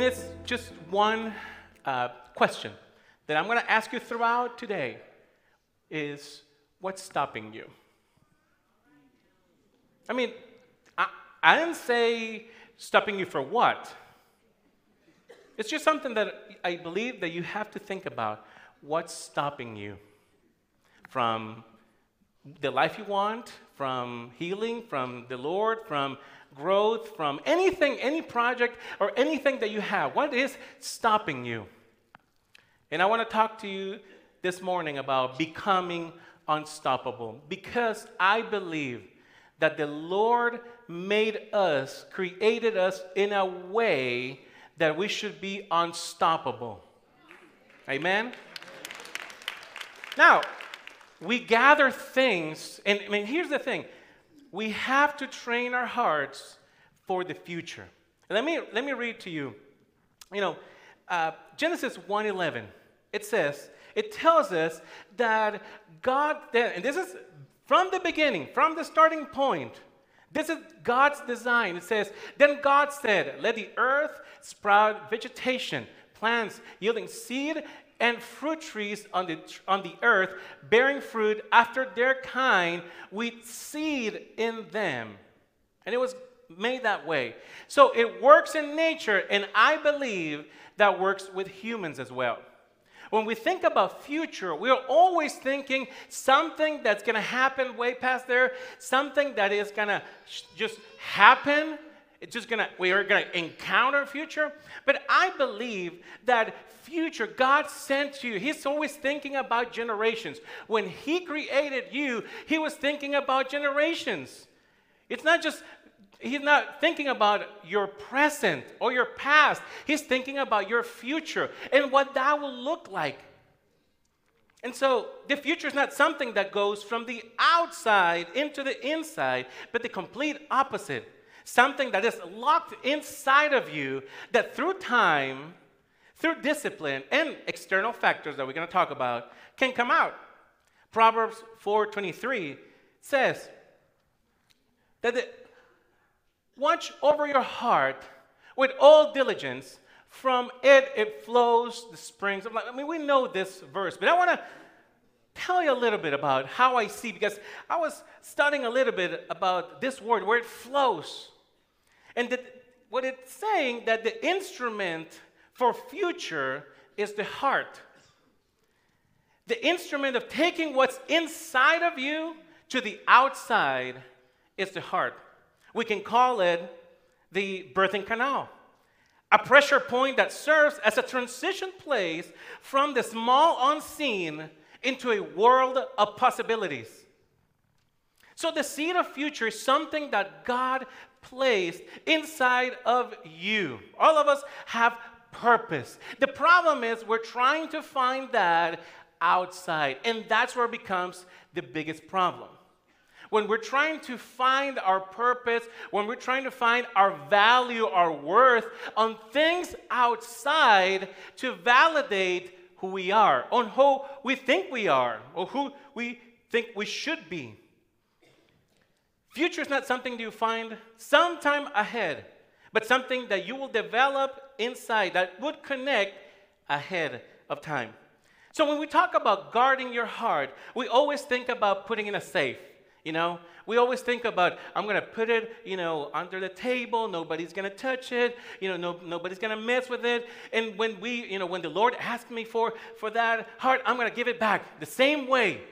And it's just one uh, question that I'm going to ask you throughout today is what's stopping you? I mean, I, I didn't say stopping you for what. It's just something that I believe that you have to think about. What's stopping you from the life you want, from healing, from the Lord, from growth, from anything, any project, or anything that you have? What is stopping you? And I want to talk to you this morning about becoming unstoppable because I believe that the Lord made us, created us in a way that we should be unstoppable. Amen? Now, we gather things, and I mean, here's the thing we have to train our hearts for the future. Let me, let me read to you. You know, uh, Genesis 1:11. It says, it tells us that God, and this is from the beginning, from the starting point. This is God's design. It says, Then God said, Let the earth sprout vegetation, plants yielding seed, and fruit trees on the, on the earth, bearing fruit after their kind, with seed in them. And it was made that way. So it works in nature, and I believe that works with humans as well. When we think about future, we are always thinking something that's going to happen way past there, something that is going to just happen. It's just gonna, we are gonna encounter future. But I believe that future, God sent you. He's always thinking about generations. When He created you, He was thinking about generations. It's not just He's not thinking about your present or your past. He's thinking about your future and what that will look like. And so the future is not something that goes from the outside into the inside, but the complete opposite. Something that is locked inside of you that through time, through discipline and external factors that we're going to talk about can come out. Proverbs 4:23 says that the Watch over your heart with all diligence. From it, it flows the springs of life. I mean, we know this verse, but I want to tell you a little bit about how I see, because I was studying a little bit about this word, where it flows. And that what it's saying that the instrument for future is the heart. The instrument of taking what's inside of you to the outside is the heart. We can call it the birthing canal, a pressure point that serves as a transition place from the small unseen into a world of possibilities. So, the seed of future is something that God placed inside of you. All of us have purpose. The problem is we're trying to find that outside, and that's where it becomes the biggest problem when we're trying to find our purpose, when we're trying to find our value, our worth on things outside to validate who we are, on who we think we are, or who we think we should be. Future is not something you find sometime ahead, but something that you will develop inside that would connect ahead of time. So when we talk about guarding your heart, we always think about putting in a safe. You know, we always think about, I'm going to put it, you know, under the table. Nobody's going to touch it. You know, no, nobody's going to mess with it. And when we, you know, when the Lord asks me for, for that heart, I'm going to give it back the same way.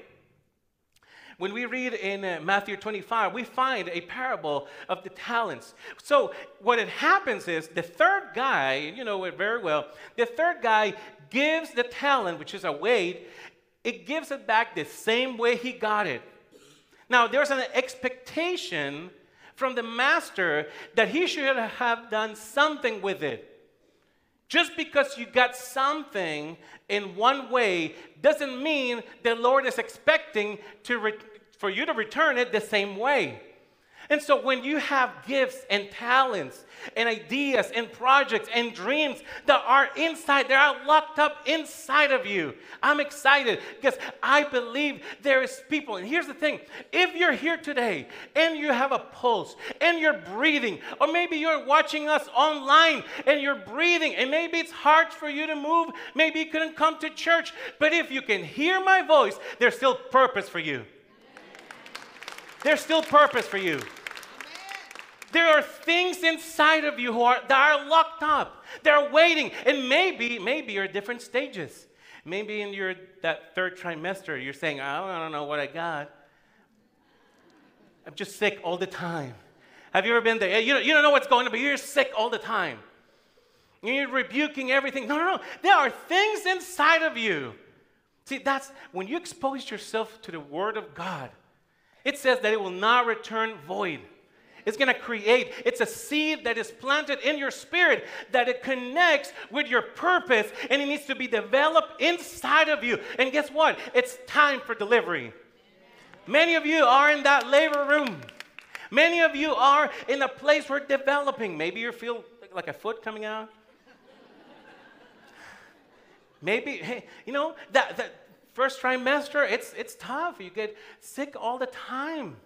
When we read in uh, Matthew 25, we find a parable of the talents. So, what it happens is the third guy, you know it very well, the third guy gives the talent, which is a weight, it gives it back the same way he got it. Now, there's an expectation from the master that he should have done something with it. Just because you got something in one way doesn't mean the Lord is expecting to re- for you to return it the same way. And so when you have gifts and talents and ideas and projects and dreams that are inside, they are locked up inside of you. I'm excited because I believe there is people. And here's the thing if you're here today and you have a pulse and you're breathing, or maybe you're watching us online and you're breathing, and maybe it's hard for you to move, maybe you couldn't come to church, but if you can hear my voice, there's still purpose for you. There's still purpose for you. There are things inside of you who are, that are locked up. They're waiting. And maybe, maybe you're at different stages. Maybe in your that third trimester, you're saying, I don't, I don't know what I got. I'm just sick all the time. Have you ever been there? You don't, you don't know what's going on, but you're sick all the time. You're rebuking everything. No, no, no. There are things inside of you. See, that's when you expose yourself to the Word of God, it says that it will not return void. It's going to create. It's a seed that is planted in your spirit that it connects with your purpose and it needs to be developed inside of you. And guess what? It's time for delivery. Many of you are in that labor room. Many of you are in a place where developing. Maybe you feel like a foot coming out. Maybe, hey, you know, that, that first trimester, it's, it's tough. You get sick all the time.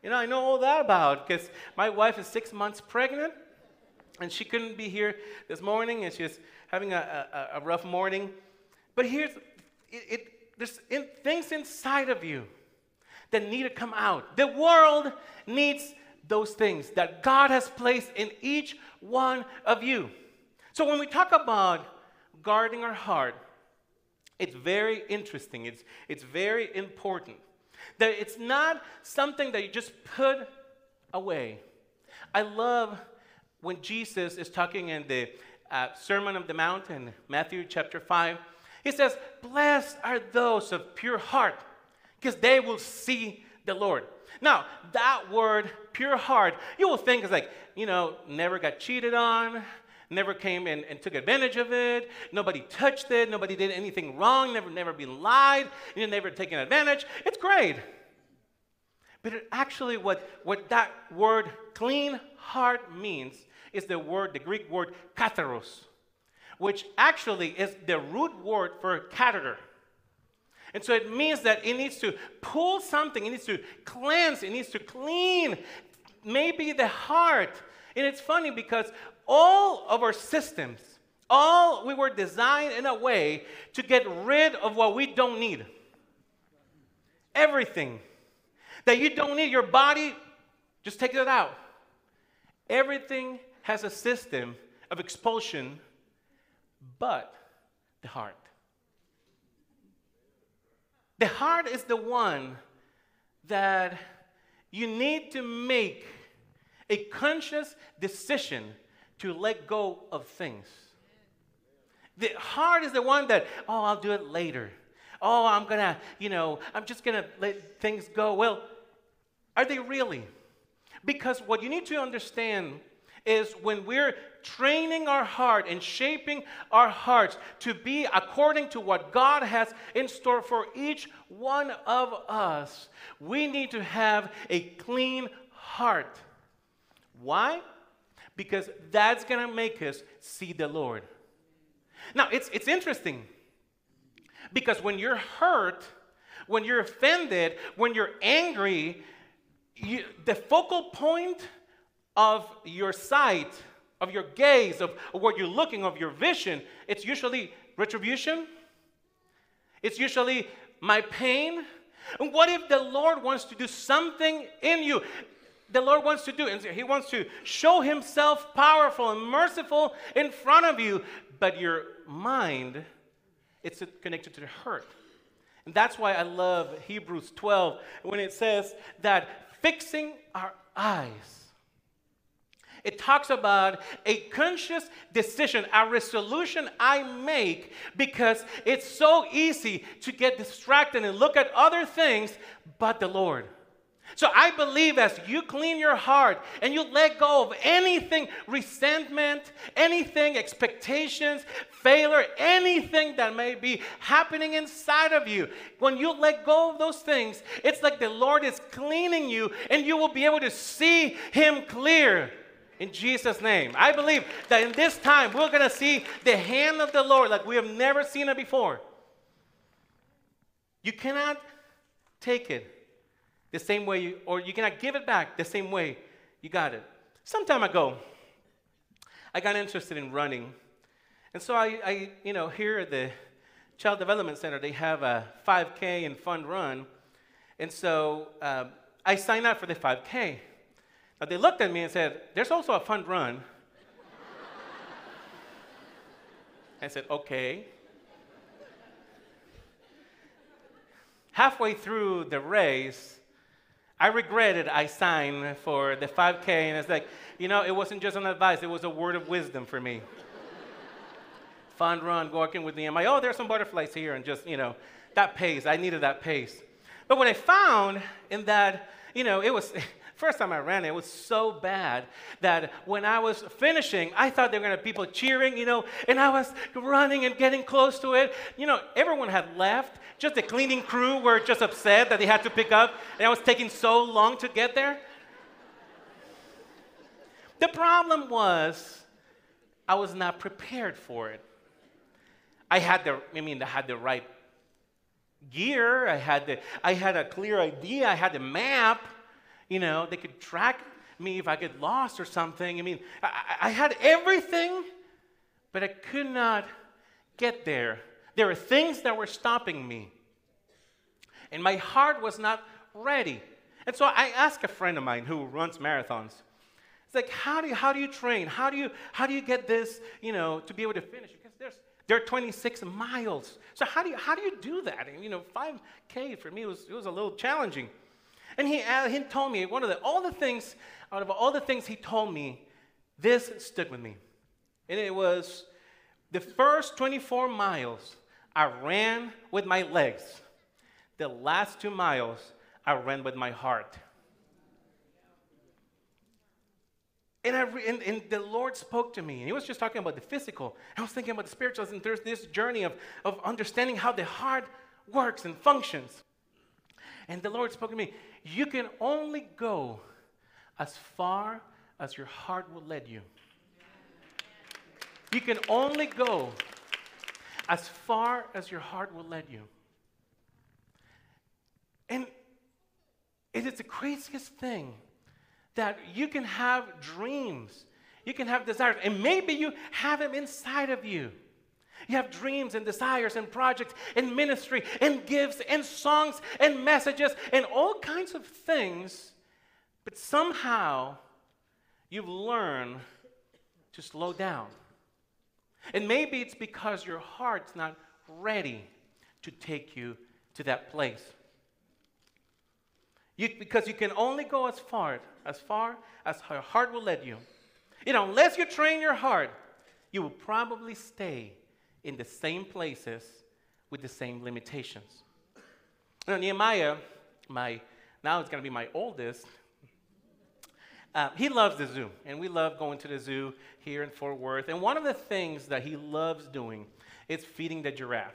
You know, I know all that about because my wife is six months pregnant and she couldn't be here this morning and she was having a, a, a rough morning. But here's it, it there's in, things inside of you that need to come out. The world needs those things that God has placed in each one of you. So when we talk about guarding our heart, it's very interesting. It's, it's very important. That it's not something that you just put away. I love when Jesus is talking in the uh, Sermon of the Mount in Matthew chapter 5. He says, Blessed are those of pure heart, because they will see the Lord. Now, that word, pure heart, you will think is like, you know, never got cheated on, never came and, and took advantage of it. Nobody touched it. Nobody did anything wrong. Never, never been lied. You never taken advantage. It's great. But it actually, what, what that word clean heart means is the word, the Greek word katharos, which actually is the root word for catheter. And so it means that it needs to pull something, it needs to cleanse, it needs to clean, maybe the heart. And it's funny because all of our systems, all we were designed in a way to get rid of what we don't need. Everything that you don't need, your body, just take it out. Everything has a system of expulsion, but the heart. The heart is the one that you need to make a conscious decision to let go of things. The heart is the one that, oh, I'll do it later. Oh, I'm gonna, you know, I'm just gonna let things go. Well, are they really? Because what you need to understand is when we're training our heart and shaping our hearts to be according to what God has in store for each one of us, we need to have a clean heart. Why? Because that's going to make us see the Lord. Now, it's, it's interesting because when you're hurt, when you're offended, when you're angry, you, the focal point of your sight, of your gaze, of, what you're looking, of your vision, it's usually retribution. It's usually my pain. And what if the Lord wants to do something in you? The Lord wants to do. And He wants to show Himself powerful and merciful in front of you, but your mind, it's connected to the hurt. And that's why I love Hebrews 12 when it says that fixing our eyes. It talks about a conscious decision, a resolution I make because it's so easy to get distracted and look at other things but the Lord. So I believe as you clean your heart and you let go of anything, resentment, anything, expectations, failure, anything that may be happening inside of you, when you let go of those things, it's like the Lord is cleaning you and you will be able to see Him clear. In Jesus' name. I believe that in this time we're going to see the hand of the Lord like we have never seen it before. You cannot take it the same way, you, or you cannot give it back the same way you got it. Some time ago, I got interested in running. And so I, I you know, here at the Child Development Center, they have a 5K and fun run. And so uh, I signed up for the 5K. Now they looked at me and said, There's also a fun run. I said, Okay. Halfway through the race, I regretted I signed for the 5K, and it's like, you know, it wasn't just an advice, it was a word of wisdom for me. Fun run, walking with the MI. Oh, there's some butterflies here, and just, you know, that pace. I needed that pace. But what I found in that, you know, it was, first time I ran it, it was so bad that when I was finishing, I thought there were going to be people cheering, you know, and I was running and getting close to it. You know, everyone had left. Just the cleaning crew were just upset that they had to pick up, and I was taking so long to get there. The problem was I was not prepared for it. I had the, I mean, I had the right gear. I had the, I had a clear idea. I had the map. You know, they could track me if I get lost or something. I mean, I, I had everything, but I could not get there. There were things that were stopping me. And my heart was not ready. And so I asked a friend of mine who runs marathons. It's like, how do you, how do you train? How do you, how do you get this, you know, to be able to finish? Because there's, there are 26 miles. So how do you, how do, you do that? And, you know, 5K for me was, it was a little challenging. And he, uh, he told me, one of the, all the things, out of all the things he told me, this stuck with me. And it was the first 24 miles I ran with my legs. The last two miles I ran with my heart. And, I re- and, and, the Lord spoke to me, and He was just talking about the physical. I was thinking about the spiritual, and there's this journey of, of understanding how the heart works and functions. And the Lord spoke to me, You can only go as far as your heart will let you. You can only go as far as your heart will let you. And it is the craziest thing that you can have dreams, you can have desires, and maybe you have them inside of you. You have dreams and desires and projects and ministry and gifts and songs and messages and all kinds of things, but somehow you've learned to slow down. And maybe it's because your heart's not ready to take you to that place. You, because you can only go as far as far as your heart will let you. You know, unless you train your heart, you will probably stay in the same places with the same limitations. Nehemiah, my now it's going to be my oldest. Uh, he loves the zoo, and we love going to the zoo here in Fort Worth. And one of the things that he loves doing is feeding the giraffe.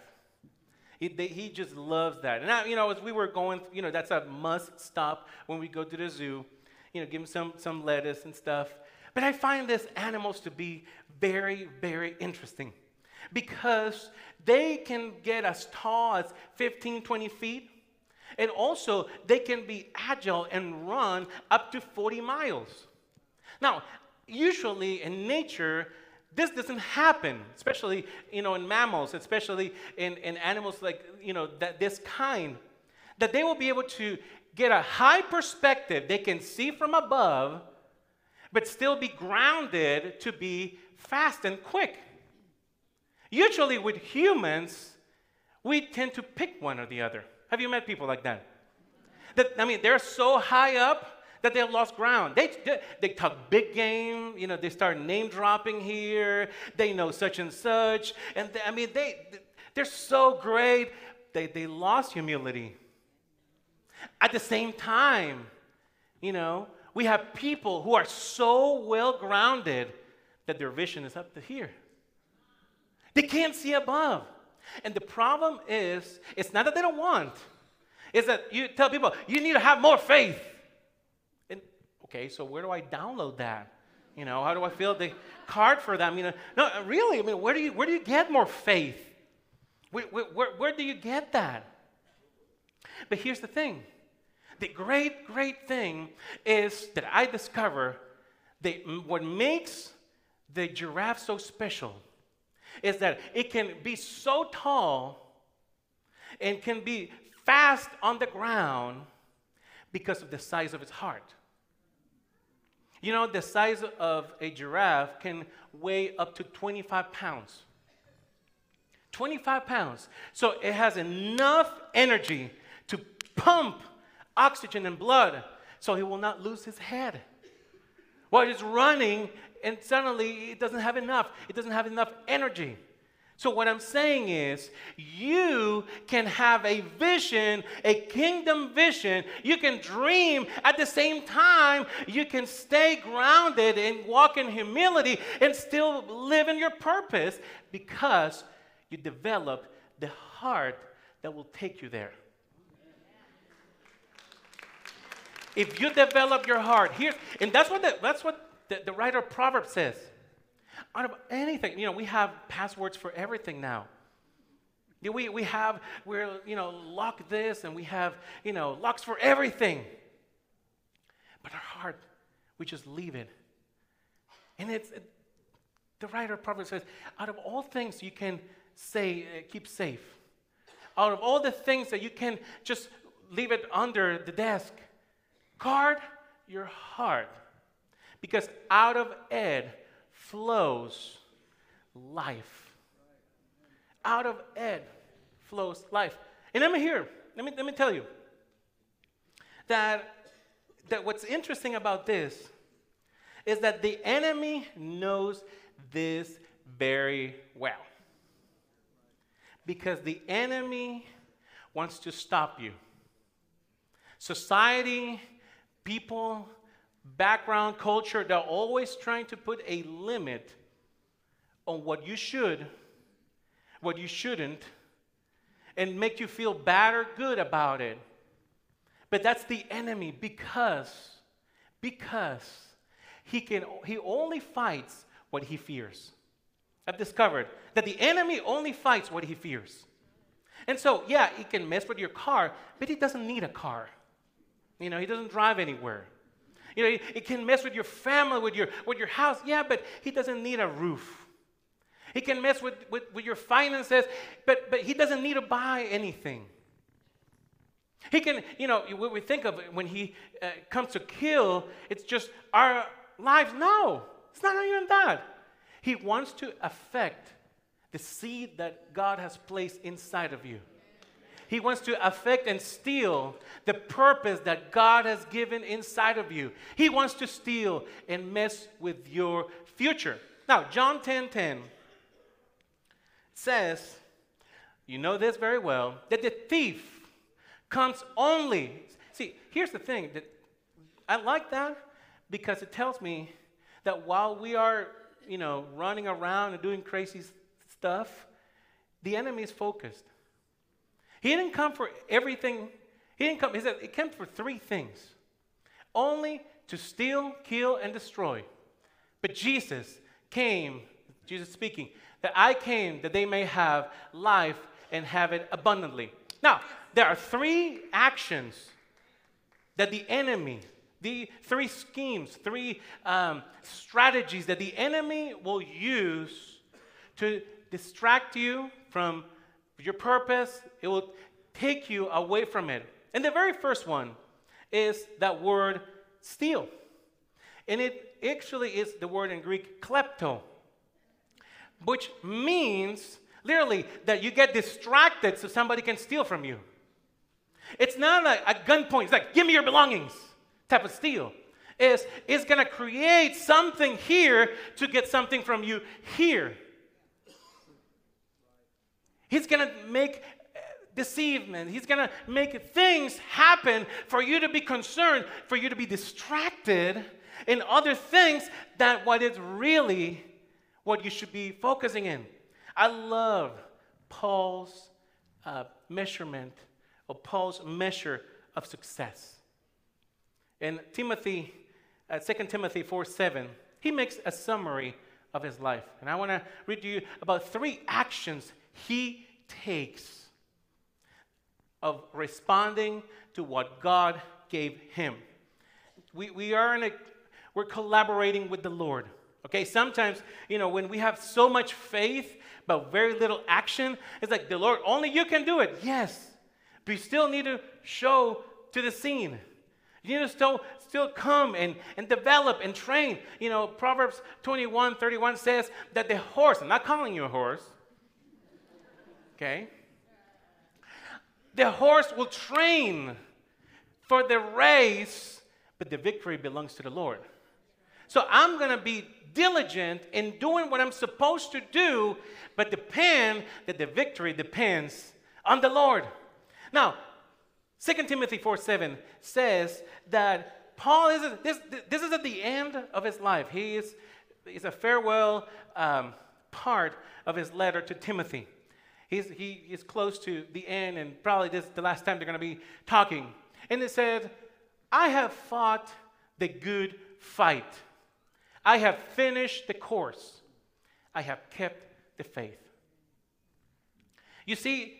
He, they, he just loves that. And, I, you know, as we were going, you know, that's a must stop when we go to the zoo. You know, give him some, some lettuce and stuff. But I find these animals to be very, very interesting because they can get as tall as 15, 20 feet. And also, they can be agile and run up to 40 miles. Now, usually in nature, this doesn't happen, especially you know, in mammals, especially in, in animals like you know, that, this kind, that they will be able to get a high perspective. They can see from above, but still be grounded to be fast and quick. Usually, with humans, we tend to pick one or the other. Have you met people like that? That I mean, they're so high up that they have lost ground. They, they, they talk big game, you know, they start name dropping here. They know such and such. And they, I mean, they, they're so great. They, they lost humility. At the same time, You know, we have people who are so well grounded that their vision is up to here. They can't see above. And the problem is, it's not that they don't want, it's that you tell people, you need to have more faith. And okay, so where do I download that? You know, how do I fill the card for them? You know, no, really, I mean, where do you, where do you get more faith? Where, where, where do you get that? But here's the thing the great, great thing is that I discover that what makes the giraffe so special is that it can be so tall and can be fast on the ground because of the size of its heart. You know, the size of a giraffe can weigh up to 25 pounds. 25 pounds. So it has enough energy to pump oxygen and blood so he will not lose his head. While he's running, and suddenly it doesn't have enough, it doesn't have enough energy. So, what I'm saying is, you can have a vision, a kingdom vision. You can dream at the same time. You can stay grounded and walk in humility and still live in your purpose because you develop the heart that will take you there. If you develop your heart, here, and that's what the, that's what the, the writer of Proverbs says. Out of anything, you know, we have passwords for everything now. We, we have, we're, you know, lock this and we have, you know, locks for everything. But our heart, we just leave it. And it's, it, the writer of Proverbs says, out of all things you can say, uh, keep safe. Out of all the things that you can just leave it under the desk, guard your heart. Because out of it flows life. Out of it flows life. And let me hear, let me, let me tell you that, that what's interesting about this is that the enemy knows this very well. Because the enemy wants to stop you. Society, people, background, culture, they're always trying to put a limit on what you should, what you shouldn't, and make you feel bad or good about it. But that's the enemy because, because he can he only fights what he fears. I've discovered that the enemy only fights what he fears. And so, yeah, he can mess with your car, but he doesn't need a car. You know, he doesn't drive anywhere. You know, it can mess with your family, with your, with your house. Yeah, but he doesn't need a roof. He can mess with, with, with your finances, but, but he doesn't need to buy anything. He can, you know, what we think of when he uh, comes to kill, it's just our lives. No, it's not even that. He wants to affect the seed that God has placed inside of you. He wants to affect and steal the purpose that God has given inside of you. He wants to steal and mess with your future. Now, John 10 10 says, you know this very well, that the thief comes only. See, here's the thing that I like that because it tells me that while we are, you know, running around and doing crazy stuff, the enemy is focused. He didn't come for everything. He didn't come, he said, it came for three things only to steal, kill, and destroy. But Jesus came, Jesus speaking, that I came that they may have life and have it abundantly. Now, there are three actions that the enemy, the three schemes, three um, strategies that the enemy will use to distract you from your purpose, it will take you away from it. And the very first one is that word steal. And it actually is the word in Greek klepto, which means literally that you get distracted so somebody can steal from you. It's not like a gunpoint, it's like, give me your belongings type of steal. Is it's gonna create something here to get something from you here. He's going to make deceivement. He's going to make things happen for you to be concerned, for you to be distracted in other things than what is really what you should be focusing in. I love Paul's uh, measurement or Paul's measure of success. In Timothy, uh, 2 Timothy 4 7, he makes a summary of his life. And I want to read to you about three actions he takes of responding to what God gave him. We, we are in a, we're collaborating with the Lord. Okay, sometimes, you know, when we have so much faith but very little action, it's like the Lord, only you can do it. Yes, but you still need to show to the scene. You need to still, still come and, and develop and train. You know, Proverbs 21 31 says that the horse, I'm not calling you a horse, okay? The horse will train for the race, but the victory belongs to the Lord. So I'm going to be diligent in doing what I'm supposed to do, but depend that the victory depends on the Lord. Now, 2 Timothy 4 7 says that Paul is, this, this is at the end of his life. He is, is a farewell um, part of his letter to Timothy. He's, he is close to the end, and probably this is the last time they're going to be talking. And it said, I have fought the good fight. I have finished the course. I have kept the faith. You see,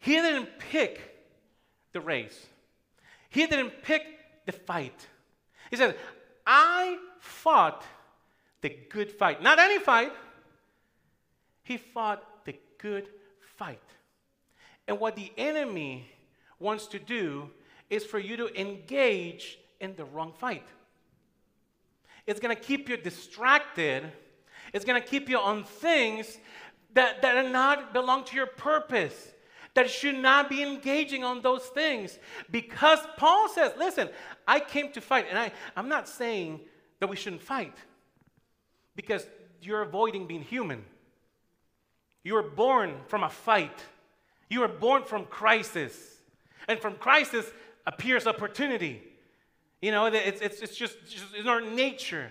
he didn't pick the race, he didn't pick the fight. He said, I fought the good fight. Not any fight. He fought the good fight. And what the enemy wants to do is for you to engage in the wrong fight. It's going to keep you distracted. It's going to keep you on things that, that are not belong to your purpose. That should not be engaging on those things. Because Paul says, listen, I came to fight. And I, I'm not saying that we shouldn't fight. Because you're avoiding being human. You were born from a fight. You were born from crisis. And from crisis appears opportunity. You know, it's, it's, it's just, just in our nature.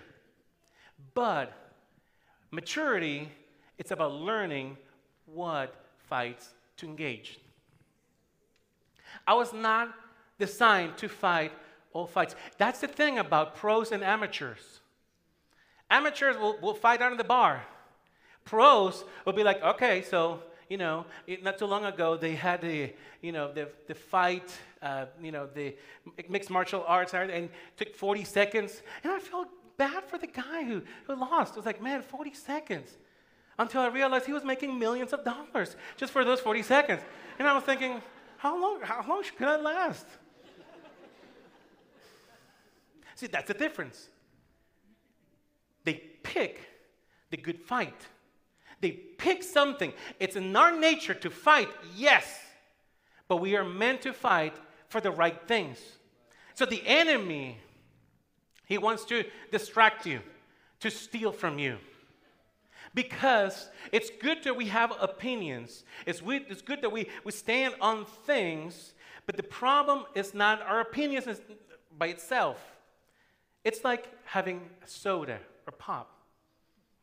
But maturity, it's about learning what fights to engage. I was not designed to fight all fights. That's the thing about pros and amateurs. Amateurs will, will fight under the bar. Pros will be like, okay, so you know, not too long ago, they had the, you know, the, the fight, uh, you know, the mixed martial arts, and took 40 seconds. And I felt bad for the guy who, who lost. It was like, man, 40 seconds. Until I realized he was making millions of dollars just for those 40 seconds. And I was thinking, how long, how long could I last? See, that's the difference. They pick the good fight. They pick something. It's in our nature to fight, yes, but we are meant to fight for the right things. So the enemy, he wants to distract you, to steal from you. Because it's good that we have opinions. It's, we, it's good that we, we stand on things, but the problem is not our opinions by itself. It's like having soda or pop.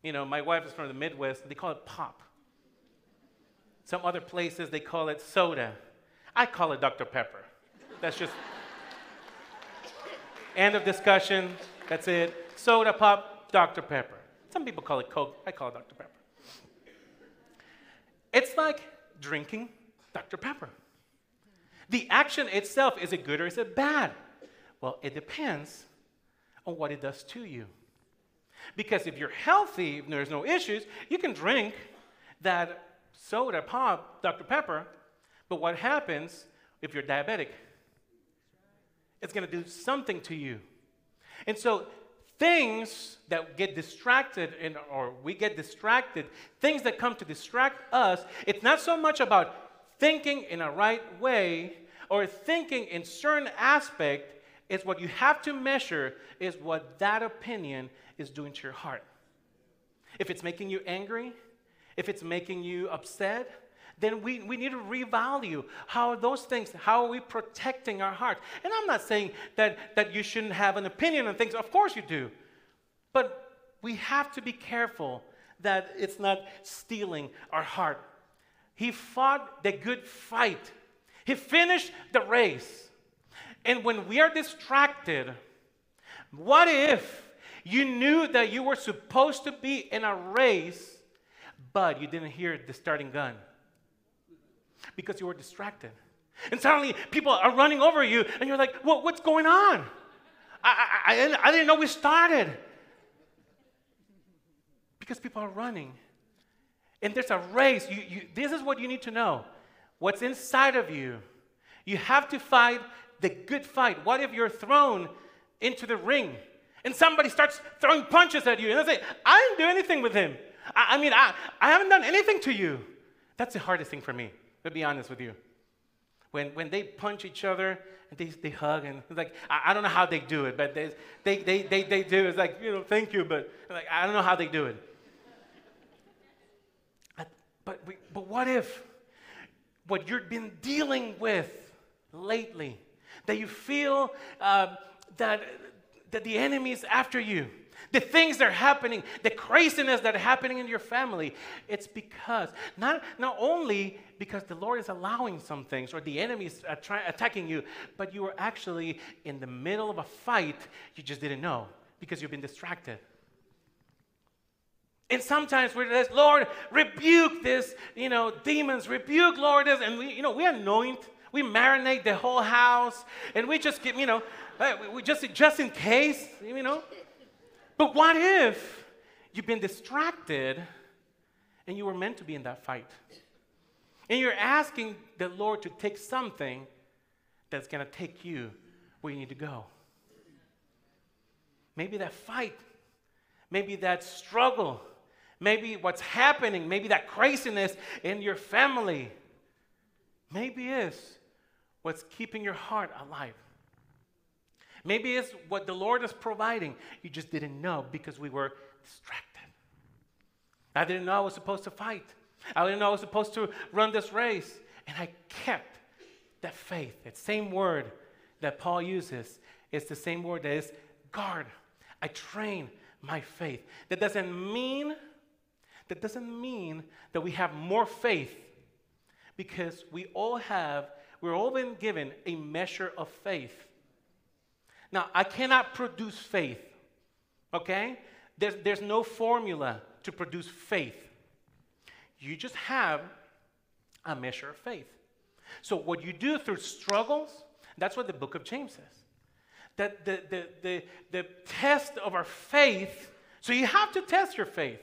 You know, my wife is from the Midwest, they call it pop. Some other places, they call it soda. I call it Dr. Pepper. That's just end of discussion. That's it. Soda, pop, Dr. Pepper. Some people call it Coke. I call it Dr. Pepper. It's like drinking Dr. Pepper. The action itself, is it good or is it bad? Well, it depends on what it does to you. Because if you're healthy, if there's no issues, you can drink that soda, pop, Dr. Pepper. But what happens if you're diabetic? It's going to do something to you. And so, things that get distracted, in, or we get distracted, things that come to distract us, it's not so much about thinking in a right way or thinking in certain aspect. It's what you have to measure is what that opinion is doing to your heart. If it's making you angry, if it's making you upset, then we, we need to revalue how those things, how are we protecting our heart? And I'm not saying that, that you shouldn't have an opinion on things. Of course you do. But we have to be careful that it's not stealing our heart. He fought the good fight. He finished the race. And when we are distracted, what if you knew that you were supposed to be in a race, but you didn't hear the starting gun? Because you were distracted. And suddenly people are running over you, and you're like, well, what's going on? I, I, I, didn't know we started. Because people are running. And there's a race. You, you, this is what you need to know what's inside of you. You have to fight the good fight. What if you're thrown into the ring and somebody starts throwing punches at you and they say, I didn't do anything with him. I, I mean, I, I haven't done anything to you. That's the hardest thing for me, to be honest with you. When, when they punch each other and they, they hug and like, I, I don't know how they do it, but they, they, they, they, they do. It's like, you know, thank you, but like, I don't know how they do it. But, but what if what you've been dealing with lately, that you feel uh, that, that the enemy is after you, the things that are happening, the craziness that are happening in your family, it's because, not, not only because the Lord is allowing some things or the enemy is uh, attacking you, but you are actually in the middle of a fight you just didn't know because you've been distracted. And sometimes we're just, Lord, rebuke this, you know, demons, rebuke, Lord, this. And we, you know, we anoint, we marinate the whole house, and we just give, you know, we just, just in case, you know. But what if you've been distracted and you were meant to be in that fight? And you're asking the Lord to take something that's going to take you where you need to go. Maybe that fight, maybe that struggle maybe what's happening, maybe that craziness in your family, maybe is what's keeping your heart alive. Maybe it's what the Lord is providing. You just didn't know because we were distracted. I didn't know I was supposed to fight. I didn't know I was supposed to run this race. And I kept that faith. That same word that Paul uses is the same word that is guard. I train my faith. That doesn't mean that doesn't mean that we have more faith because we all have, we're all been given a measure of faith. Now, I cannot produce faith, okay? There's, there's no formula to produce faith. You just have a measure of faith. So, what you do through struggles, that's what the book of James says. That the, the, the, the test of our faith, so you have to test your faith.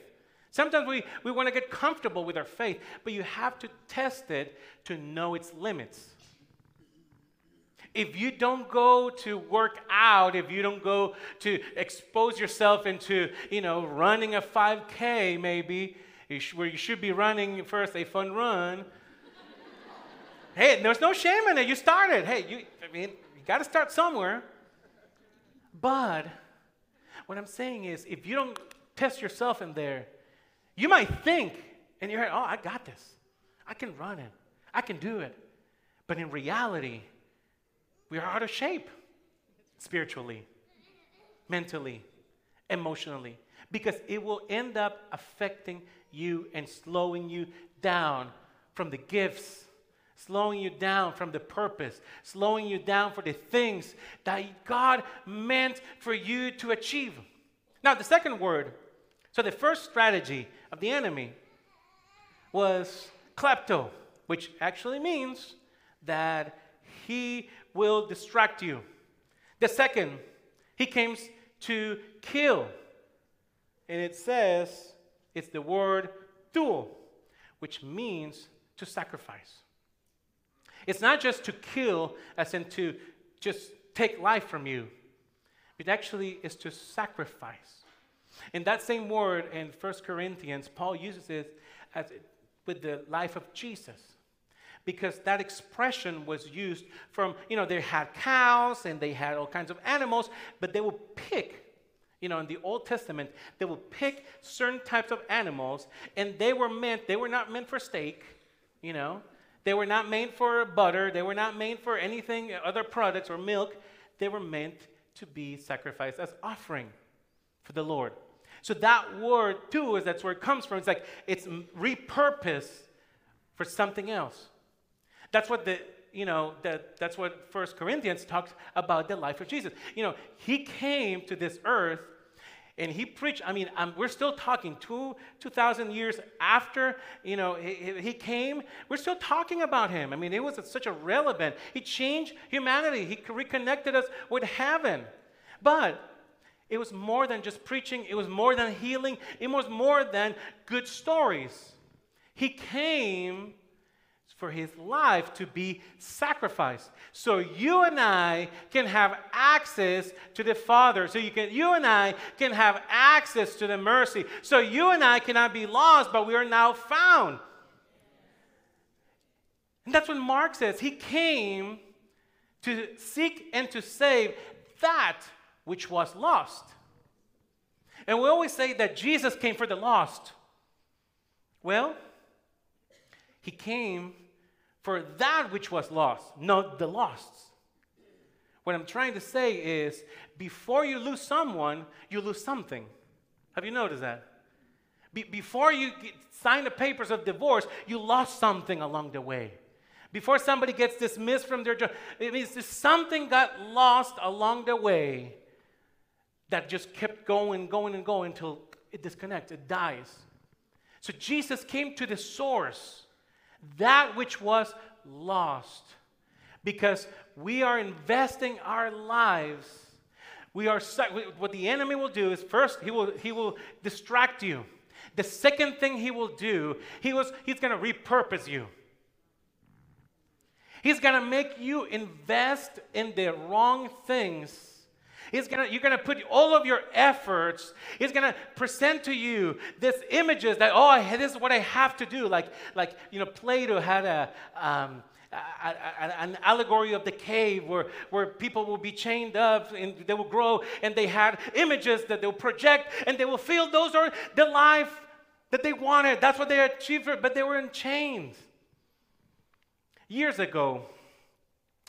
Sometimes we, we want to get comfortable with our faith, but you have to test it to know its limits. If you don't go to work out, if you don't go to expose yourself into, you know, running a 5K maybe, where you should be running first a fun run, hey, there's no shame in it. You started. Hey, you, I mean, you got to start somewhere. But what I'm saying is, if you don't test yourself in there, you might think in your head, oh, I got this. I can run it. I can do it. But in reality, we are out of shape spiritually, mentally, emotionally, because it will end up affecting you and slowing you down from the gifts, slowing you down from the purpose, slowing you down for the things that God meant for you to achieve. Now, the second word so the first strategy of the enemy was klepto, which actually means that he will distract you. The second, he comes to kill. And it says it's the word thul, which means to sacrifice. It's not just to kill, as in to just take life from you, it actually is to sacrifice. In that same word in 1 Corinthians, Paul uses it as with the life of Jesus. Because that expression was used from, you know, they had cows and they had all kinds of animals, but they would pick, you know, in the Old Testament, they would pick certain types of animals and they were meant, they were not meant for steak, you know. They were not made for butter, they were not made for anything, other products or milk. They were meant to be sacrificed as offering for the Lord. So that word too is that's where it comes from. It's like it's repurposed for something else. That's what the you know that that's what First Corinthians talks about the life of Jesus. You know, he came to this earth and he preached i mean um, we're still talking two 2000 years after you know he, he, came. We're still talking about him. I mean it was such a relevant he changed humanity. He reconnected us with heaven. But it was more than just preaching. It was more than healing. It was more than good stories. He came for his life to be sacrificed. So you and I can have access to the Father. So you can you and I can have access to the mercy. So you and I cannot be lost, but we are now found. And that's what Mark says. He came to seek and to save that which was lost. And we always say that Jesus came for the lost. Well, he came for that which was lost, not the lost. What I'm trying to say is before you lose someone, you lose something. Have you noticed that? Be- before you get, sign the papers of divorce, you lost something along the way. Before somebody gets dismissed from their job, it means something got lost along the way that just kept going, going, and going until it disconnects, it dies. So Jesus came to the source that which was lost. Because we are investing our lives. We are what the enemy will do is first he will he will distract you. The second thing he will do, he was he's going to repurpose you. He's going to make you invest in the wrong things He's gonna, you're going to put all of your efforts. He's going to present to you this images that, oh, this is what I have to do. Like, like you know, Plato had a, um, a, a, an allegory of the cave where, where people will be chained up and they will grow, and they had images that they'll project, and they will feel those are the life that they wanted. That's what they achieved, but they were in chains. Years ago,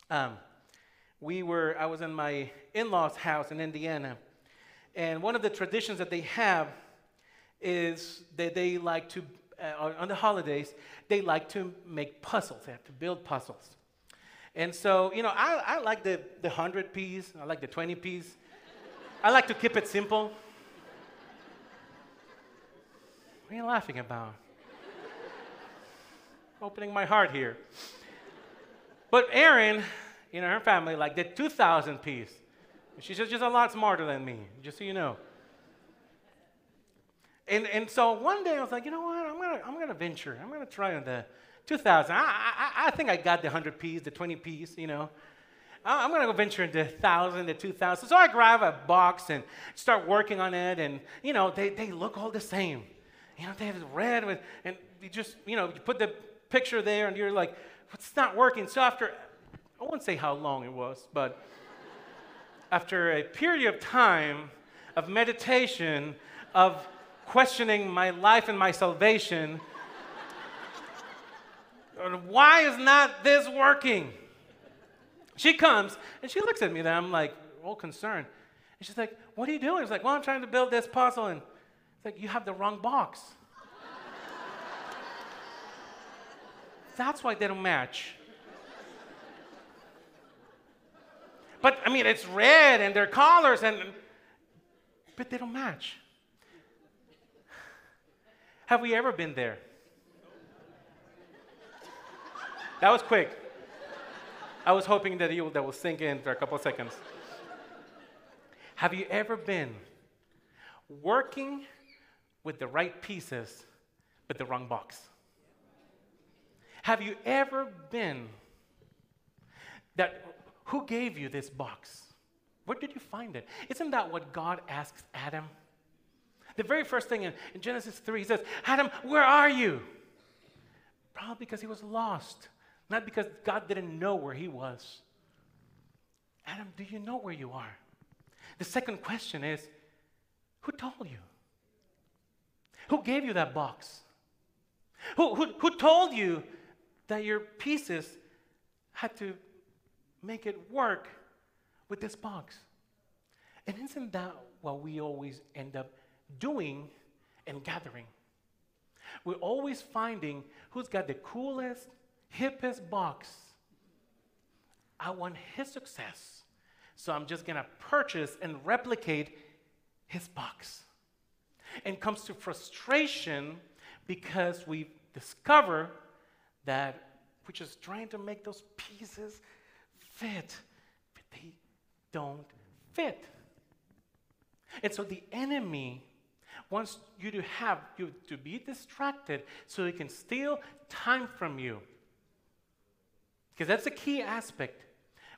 um, we were, I was in my in law's house in Indiana. And one of the traditions that they have is that they like to, uh, on the holidays, they like to make puzzles. They have to build puzzles. And so, you know, I, I like the, the 100 piece, I like the 20 piece. I like to keep it simple. What are you laughing about? Opening my heart here. But Erin, you know, her family like the 2,000 piece. She's just, just a lot smarter than me, just so you know. And, and so one day I was like, you know what? I'm gonna, I'm gonna venture. I'm gonna try on the 2,000. I, I, I think I got the 100 piece, the 20 piece, you know. I'm gonna go venture into 1,000, the 2,000. So I grab a box and start working on it, and you know, they, they look all the same. You know, they have red with, and you just, you know, you put the picture there, and you're like, it's not working. So after, I won't say how long it was, but after a period of time of meditation, of questioning my life and my salvation, why is not this working? She comes and she looks at me, and I'm like, all concerned. And she's like, What are you doing? It's like, Well, I'm trying to build this puzzle. And it's like, You have the wrong box. That's why they don't match. But I mean, it's red and their collars, and but they don't match. Have we ever been there? That was quick. I was hoping that you that will sink in for a couple seconds. Have you ever been working with the right pieces but the wrong box? Have you ever been that who gave you this box? Where did you find it? Isn't that what God asks Adam? The very first thing in, in Genesis 3, he says, Adam, where are you? Probably because he was lost, not because God didn't know where he was. Adam, do you know where you are? The second question is, who told you? Who gave you that box? Who, who, who told you that your pieces had to make it work with this box. And isn't that what we always end up doing and gathering? We're always finding who's got the coolest, hippest box. I want his success. So I'm just going to purchase and replicate his box. And comes to frustration because we discover that we're just trying to make those pieces fit, but they don't fit. And so the enemy wants you to have you to be distracted so he can steal time from you. Because that's a key aspect.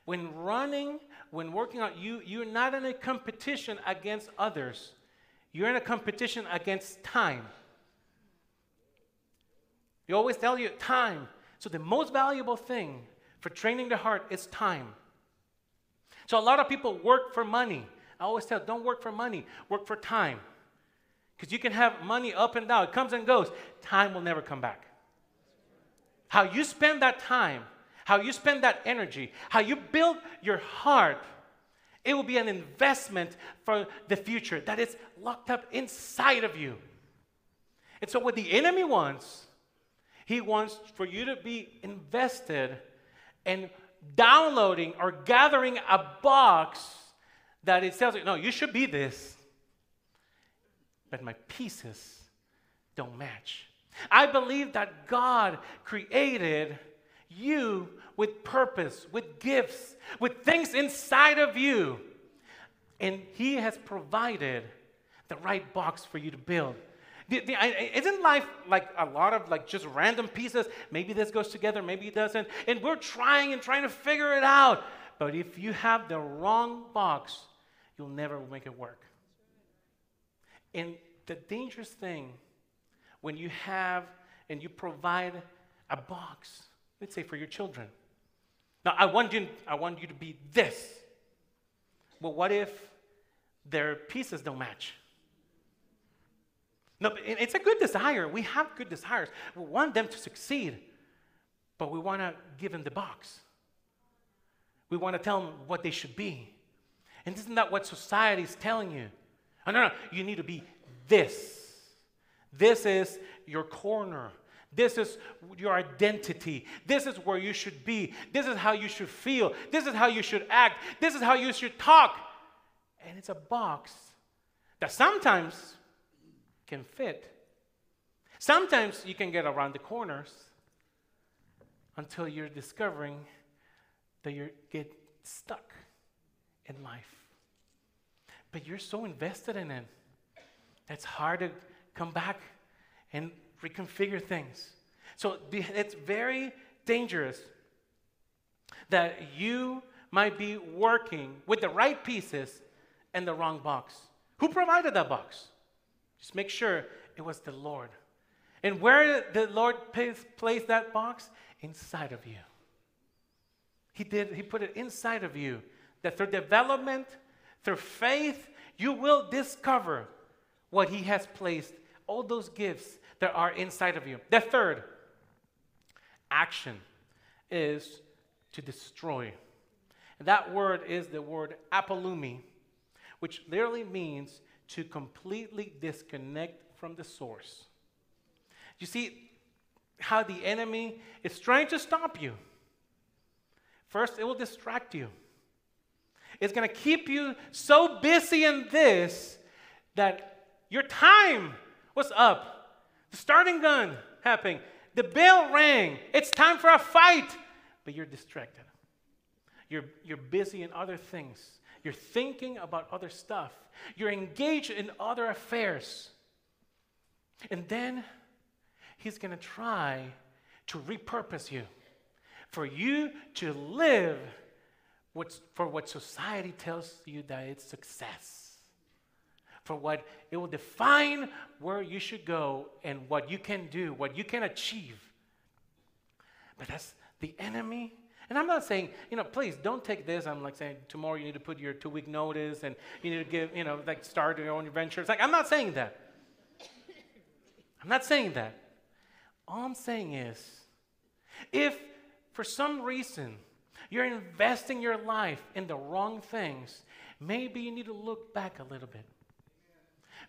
When running, when working out, you, you're not in a competition against others. You're in a competition against time. You always tell you time. So the most valuable thing for training the heart it's time. So a lot of people work for money. I always tell, don't work for money, work for time. Because you can have money up and down, it comes and goes. Time will never come back. How you spend that time, how you spend that energy, how you build your heart, it will be an investment for the future that is locked up inside of you. And so, what the enemy wants, he wants for you to be invested in downloading or gathering a box that it tells you, no, you should be this but my pieces don't match. I believe that God created you with purpose, with gifts, with things inside of you. And He has provided the right box for you to build. The, the, isn't life like a lot of like just random pieces? Maybe this goes together, maybe it doesn't. And we're trying and trying to figure it out. But if you have the wrong box, you'll never make it work. And the dangerous thing when you have and you provide a box, let's say for your children. Now, I want you, I want you to be this. But what if their pieces don't match? No, it's a good desire. We have good desires. We want them to succeed, but we want to give them the box. We want to tell them what they should be. And isn't that what society is telling you? Oh, no, no, you need to be this. This is your corner. This is your identity. This is where you should be. This is how you should feel. This is how you should act. This is how you should talk. And it's a box that sometimes can fit. Sometimes you can get around the corners until you're discovering that you get stuck in life. But you're so invested in it it's hard to come back and reconfigure things. So it's very dangerous that you might be working with the right pieces in the wrong box. Who provided that box? Just make sure it was the Lord. And where the Lord place that box? Inside of you. He did, He put it inside of you. That through development, through faith, you will discover what He has placed, all those gifts that are inside of you. The third action is to destroy. And that word is the word apolumi, which literally means to completely disconnect from the source. You see how the enemy is trying to stop you. First, it will distract you. It's going to keep you so busy in this that your time was up. The starting gun happened. The bell rang. It's time for a fight. But you're distracted. You're, you're busy in other things. You're thinking about other stuff. You're engaged in other affairs. And then he's going to try to repurpose you for you to live what's, for what society tells you that it's success for what it will define where you should go and what you can do, what you can achieve. But that's the enemy. And I'm not saying, you know, please don't take this. I'm like saying tomorrow you need to put your two week notice and you need to give, you know, like start your own venture. It's like, I'm not saying that. I'm not saying that. All I'm saying is If for some reason you're investing your life in the wrong things, maybe you need to look back a little bit.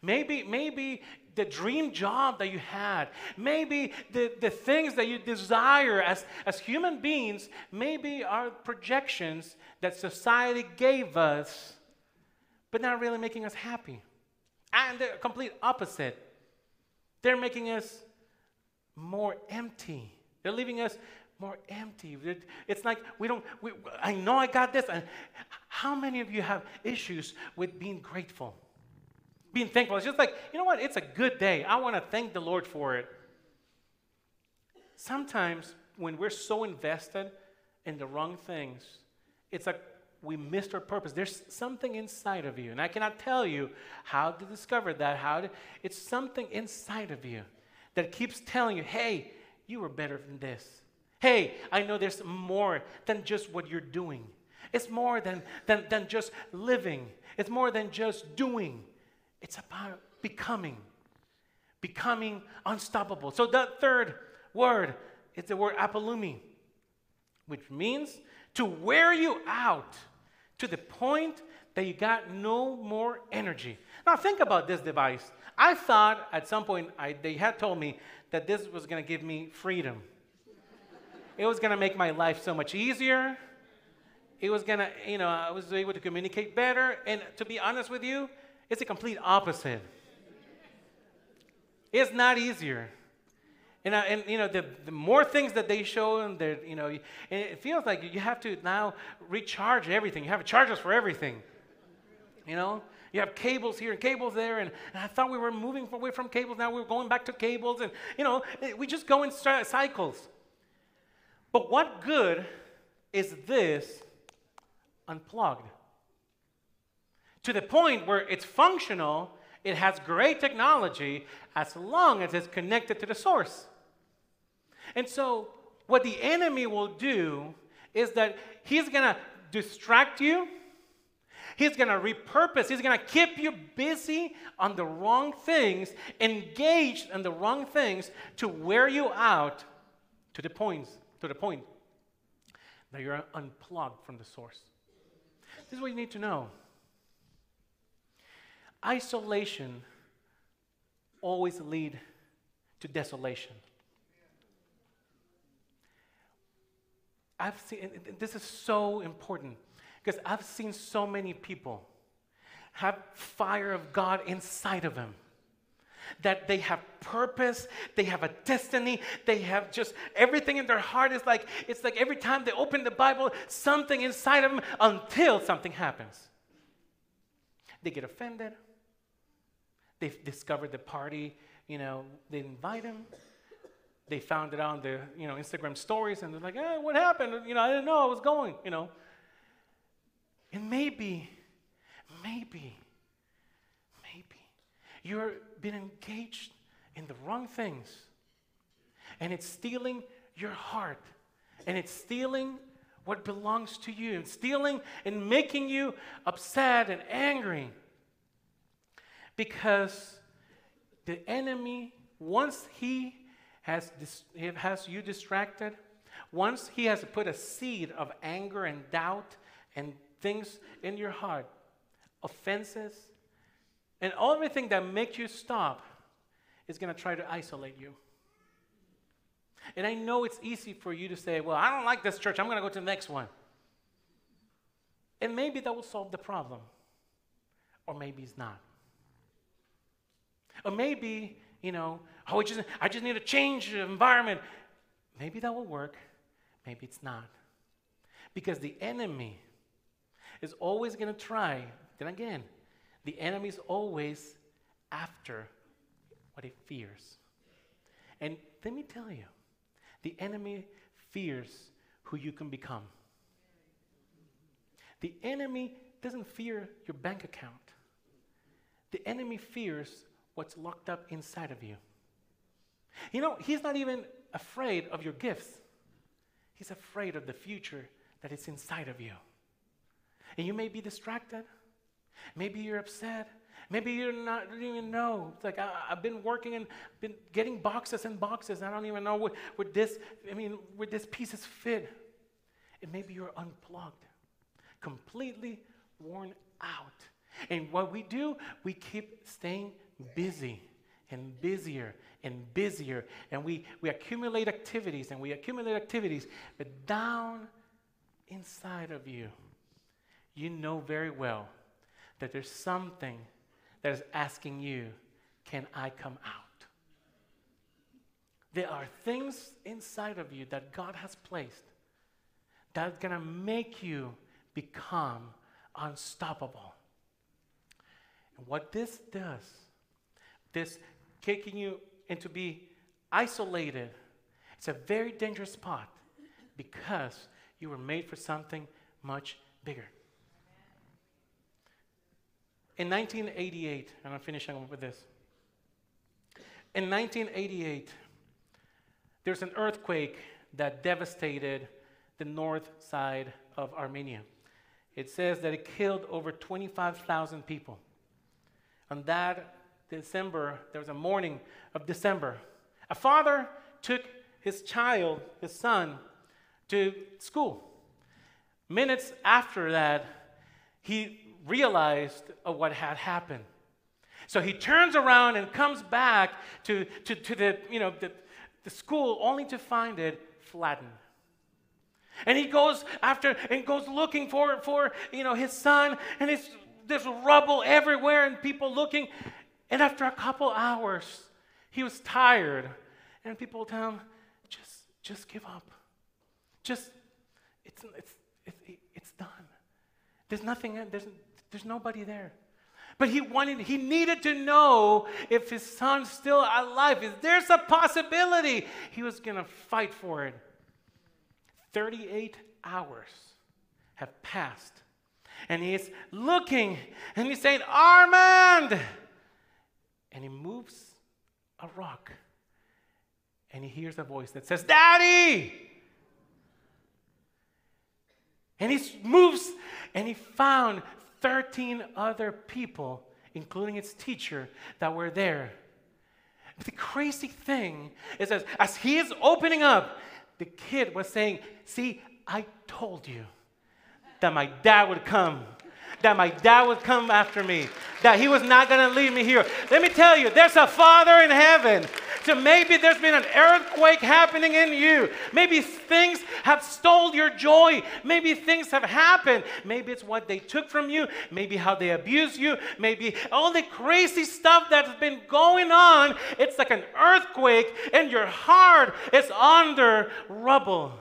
Maybe, maybe the dream job that you had, maybe the, the things that you desire as, as human beings, maybe are projections that society gave us, but not really making us happy. And the complete opposite. They're making us more empty. They're leaving us more empty. It's like we don't, we, I know I got this. And how many of you have issues with being grateful? Being thankful. It's just like, you know what? It's a good day. I want to thank the Lord for it. Sometimes when we're so invested in the wrong things, it's like we missed our purpose. There's something inside of you, and I cannot tell you how to discover that. How to, it's something inside of you that keeps telling you, hey, you were better than this. Hey, I know there's more than just what you're doing. It's more than, than, than just living, it's more than just doing. It's about becoming, becoming unstoppable. So, the third word is the word apolumi, which means to wear you out to the point that you got no more energy. Now, think about this device. I thought at some point I, they had told me that this was going to give me freedom. It was going to make my life so much easier. It was going to, you know, I was able to communicate better. And to be honest with you, it's the complete opposite. It's not easier. And, and you know, the, the more things that they show, and you know, it feels like you have to now recharge everything. You have chargers for everything. You know, you have cables here and cables there, and, and I thought we were moving away from cables. Now we're going back to cables, and you know, eh, we just go in cycles. But what good is this unplugged? To the point where it's functional, it has great technology as long as it's connected to the source. And so, what the enemy will do is that he's going to distract you. He's going to repurpose. He's going to keep you busy on the wrong things, engaged in the wrong things to wear you out to the point, to the point that you're unplugged from the source. This is what you need to know. Isolation always lead to desolation. I've seen this is so important because I've seen so many people have fire of God inside of them that they have purpose, they have a destiny, they have just everything in their heart is like, it's like every time they open the Bible, something inside of them until something happens. They get offended. They've discovered the party, you know, they invite them. They found it on the, you know, Instagram stories and they're like, eh, what happened? You know, I didn't know I was going, you know. And maybe, maybe maybe you're been engaged in the wrong things. And it's stealing your heart. And it's stealing what belongs to you. And stealing and making you upset and angry. Because the enemy, once he has, has you distracted, once he has put a seed of anger and doubt and things in your heart, offenses, and everything that makes you stop is going to try to isolate you. And I know it's easy for you to say, well, I don't like this church. I'm going to go to the next one. And maybe that will solve the problem. Or maybe it's not. Or maybe, you know, oh, I just, I just need to change the environment. Maybe that will work. Maybe it's not. Because the enemy is always going to try, then again, the enemy is always after what he fears. And let me tell you, the enemy fears who you can become. The enemy doesn't fear your bank account. The enemy fears what's locked up inside of you. You know, he's not even afraid of your gifts, he's afraid of the future that is inside of you. And you may be distracted. Maybe you're upset. Maybe you're not, you don't even know. It's like I, have been working and been getting boxes and boxes. I don't even know where, this, I mean, where this piece pieces fit. And maybe you're unplugged, completely worn out. And what we do, we keep staying busy and busier and busier. And we, we accumulate activities and we accumulate activities. But down inside of you, you know very well that there's something that is asking you, Can I come out? There are things inside of you that God has placed that's going to make you become unstoppable. And what this does, this kicking you into be isolated, it's a very dangerous spot because you were made for something much bigger. In 1988, and I'm finishing with this. In 1988, there's an earthquake that devastated the north side of Armenia. It says that it killed over 25,000 people. And that December, there was a morning of December. A father took his child, his son, to school. Minutes after that, he realized what had happened. So he turns around and comes back to, to, to the, you know, the, the school only to find it flattened. And he goes after and goes looking for, for you know, his son, and it's, there's rubble everywhere and people looking. And after a couple hours, he was tired. And people tell him, just, just give up. Just, it's, it's, it's, it's done. There's nothing, there's, there's nobody there. But he wanted, he needed to know if his son's still alive. Is there's a possibility he was going to fight for it. 38 hours have passed. And he's looking and he's saying, Armand! And he moves a rock. And he hears a voice that says, Daddy! And he moves and he found 13 other people, including its teacher, that were there. But the crazy thing is that as he is opening up, the kid was saying, See, I told you that my dad would come that my dad would come after me, that he was not going to leave me here. Let me tell you, there's a Father in heaven. So maybe there's been an earthquake happening in you. Maybe things have stole your joy. Maybe things have happened. Maybe it's what they took from you. Maybe how they abused you. Maybe all the crazy stuff that's been going on. It's like an earthquake, and your heart is under rubble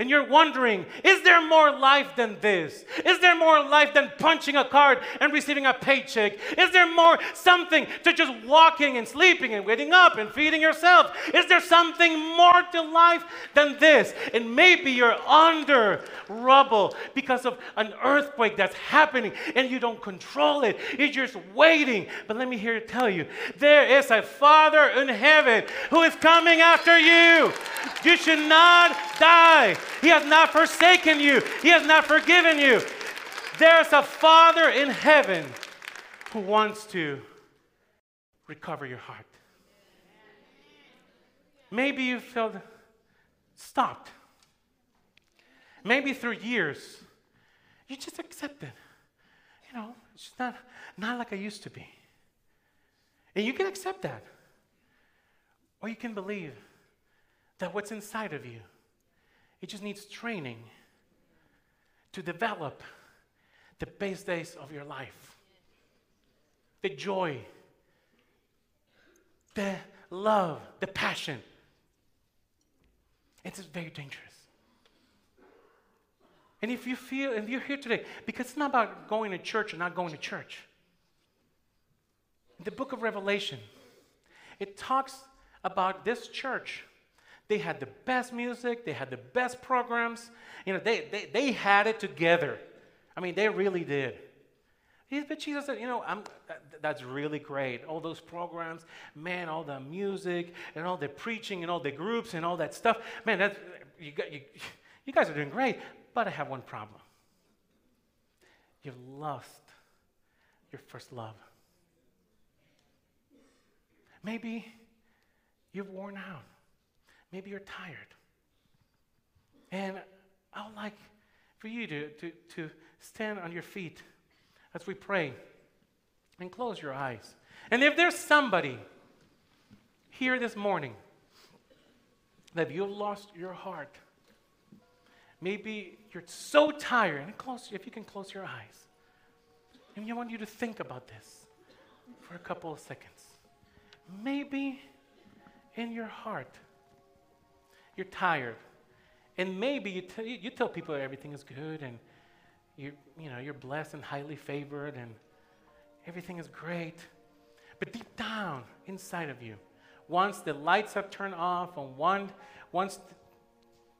and you're wondering, is there more life than this? Is there more life than punching a card and receiving a paycheck? Is there more something to just walking and sleeping and waking up and feeding yourself? Is there something more to life than this? And maybe you're under rubble because of an earthquake that's happening and you don't control it. You're just waiting. But let me here tell you, there is a Father in heaven who is coming after you. You should not die. He has not forsaken you, He has not forgiven you. There's a Father in heaven who wants to recover your heart. Maybe you felt stopped. Maybe through years, you just accepted. You know, it's not, not like I used to be. And you can accept that. Or you can believe that what's inside of you it just needs training to develop the best days of your life. The joy, the love, the passion. It's very dangerous. And if you feel, if you're here today, because it's not about going to church or not going to church. In the book of Revelation, it talks about this church they had the best music, they had the best programs. You know, they, they, they had it together. I mean, they really did. But Jesus said, you know, uh, that, that's really great. All those programs, man, all the music and all the preaching and all the groups and all that stuff. Man, that's, uh, you, you, you guys are doing great. But I have one problem. You've lost your first love. Maybe you've worn out. Maybe you're tired. And I would like for you to, to, to stand on your feet as we pray and close your eyes. And if there's somebody here this morning that you've lost your heart, maybe you're so tired, and close, if you can close your eyes, and I want you to think about this for a couple of seconds. Maybe in your heart, you're tired. And maybe you, t- you tell people everything is good and you, you know, you're blessed and highly favored and everything is great. But deep down inside of you, once the lights have turned off and one, once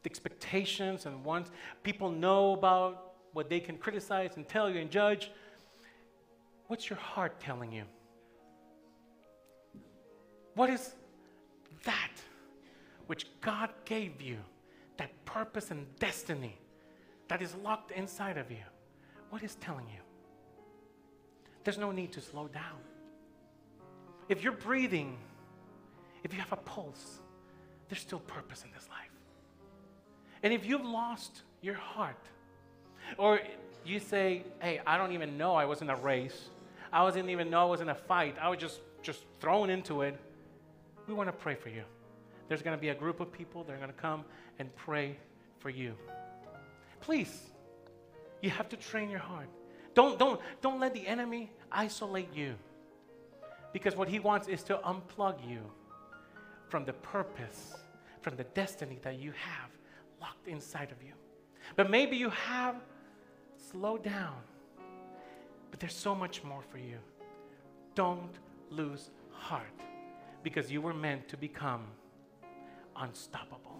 the expectations and once people know about what they can criticize and tell you and judge, what's your heart telling you? What is that which God gave you, that purpose and destiny that is locked inside of you? What is telling you? There's no need to slow down. If you're breathing, if you have a pulse, there's still purpose in this life. And if you've lost your heart, or you say, hey, I don't even know I was in a race, I didn't even know I was in a fight, I was just, just thrown into it, we want to pray for you. There's going to be a group of people that are going to come and pray for you. Please, you have to train your heart. Don't, don't, don't let the enemy isolate you. Because what he wants is to unplug you from the purpose, from the destiny that you have locked inside of you. But maybe you have slowed down, but there's so much more for you. Don't lose heart because you were meant to become unstoppable.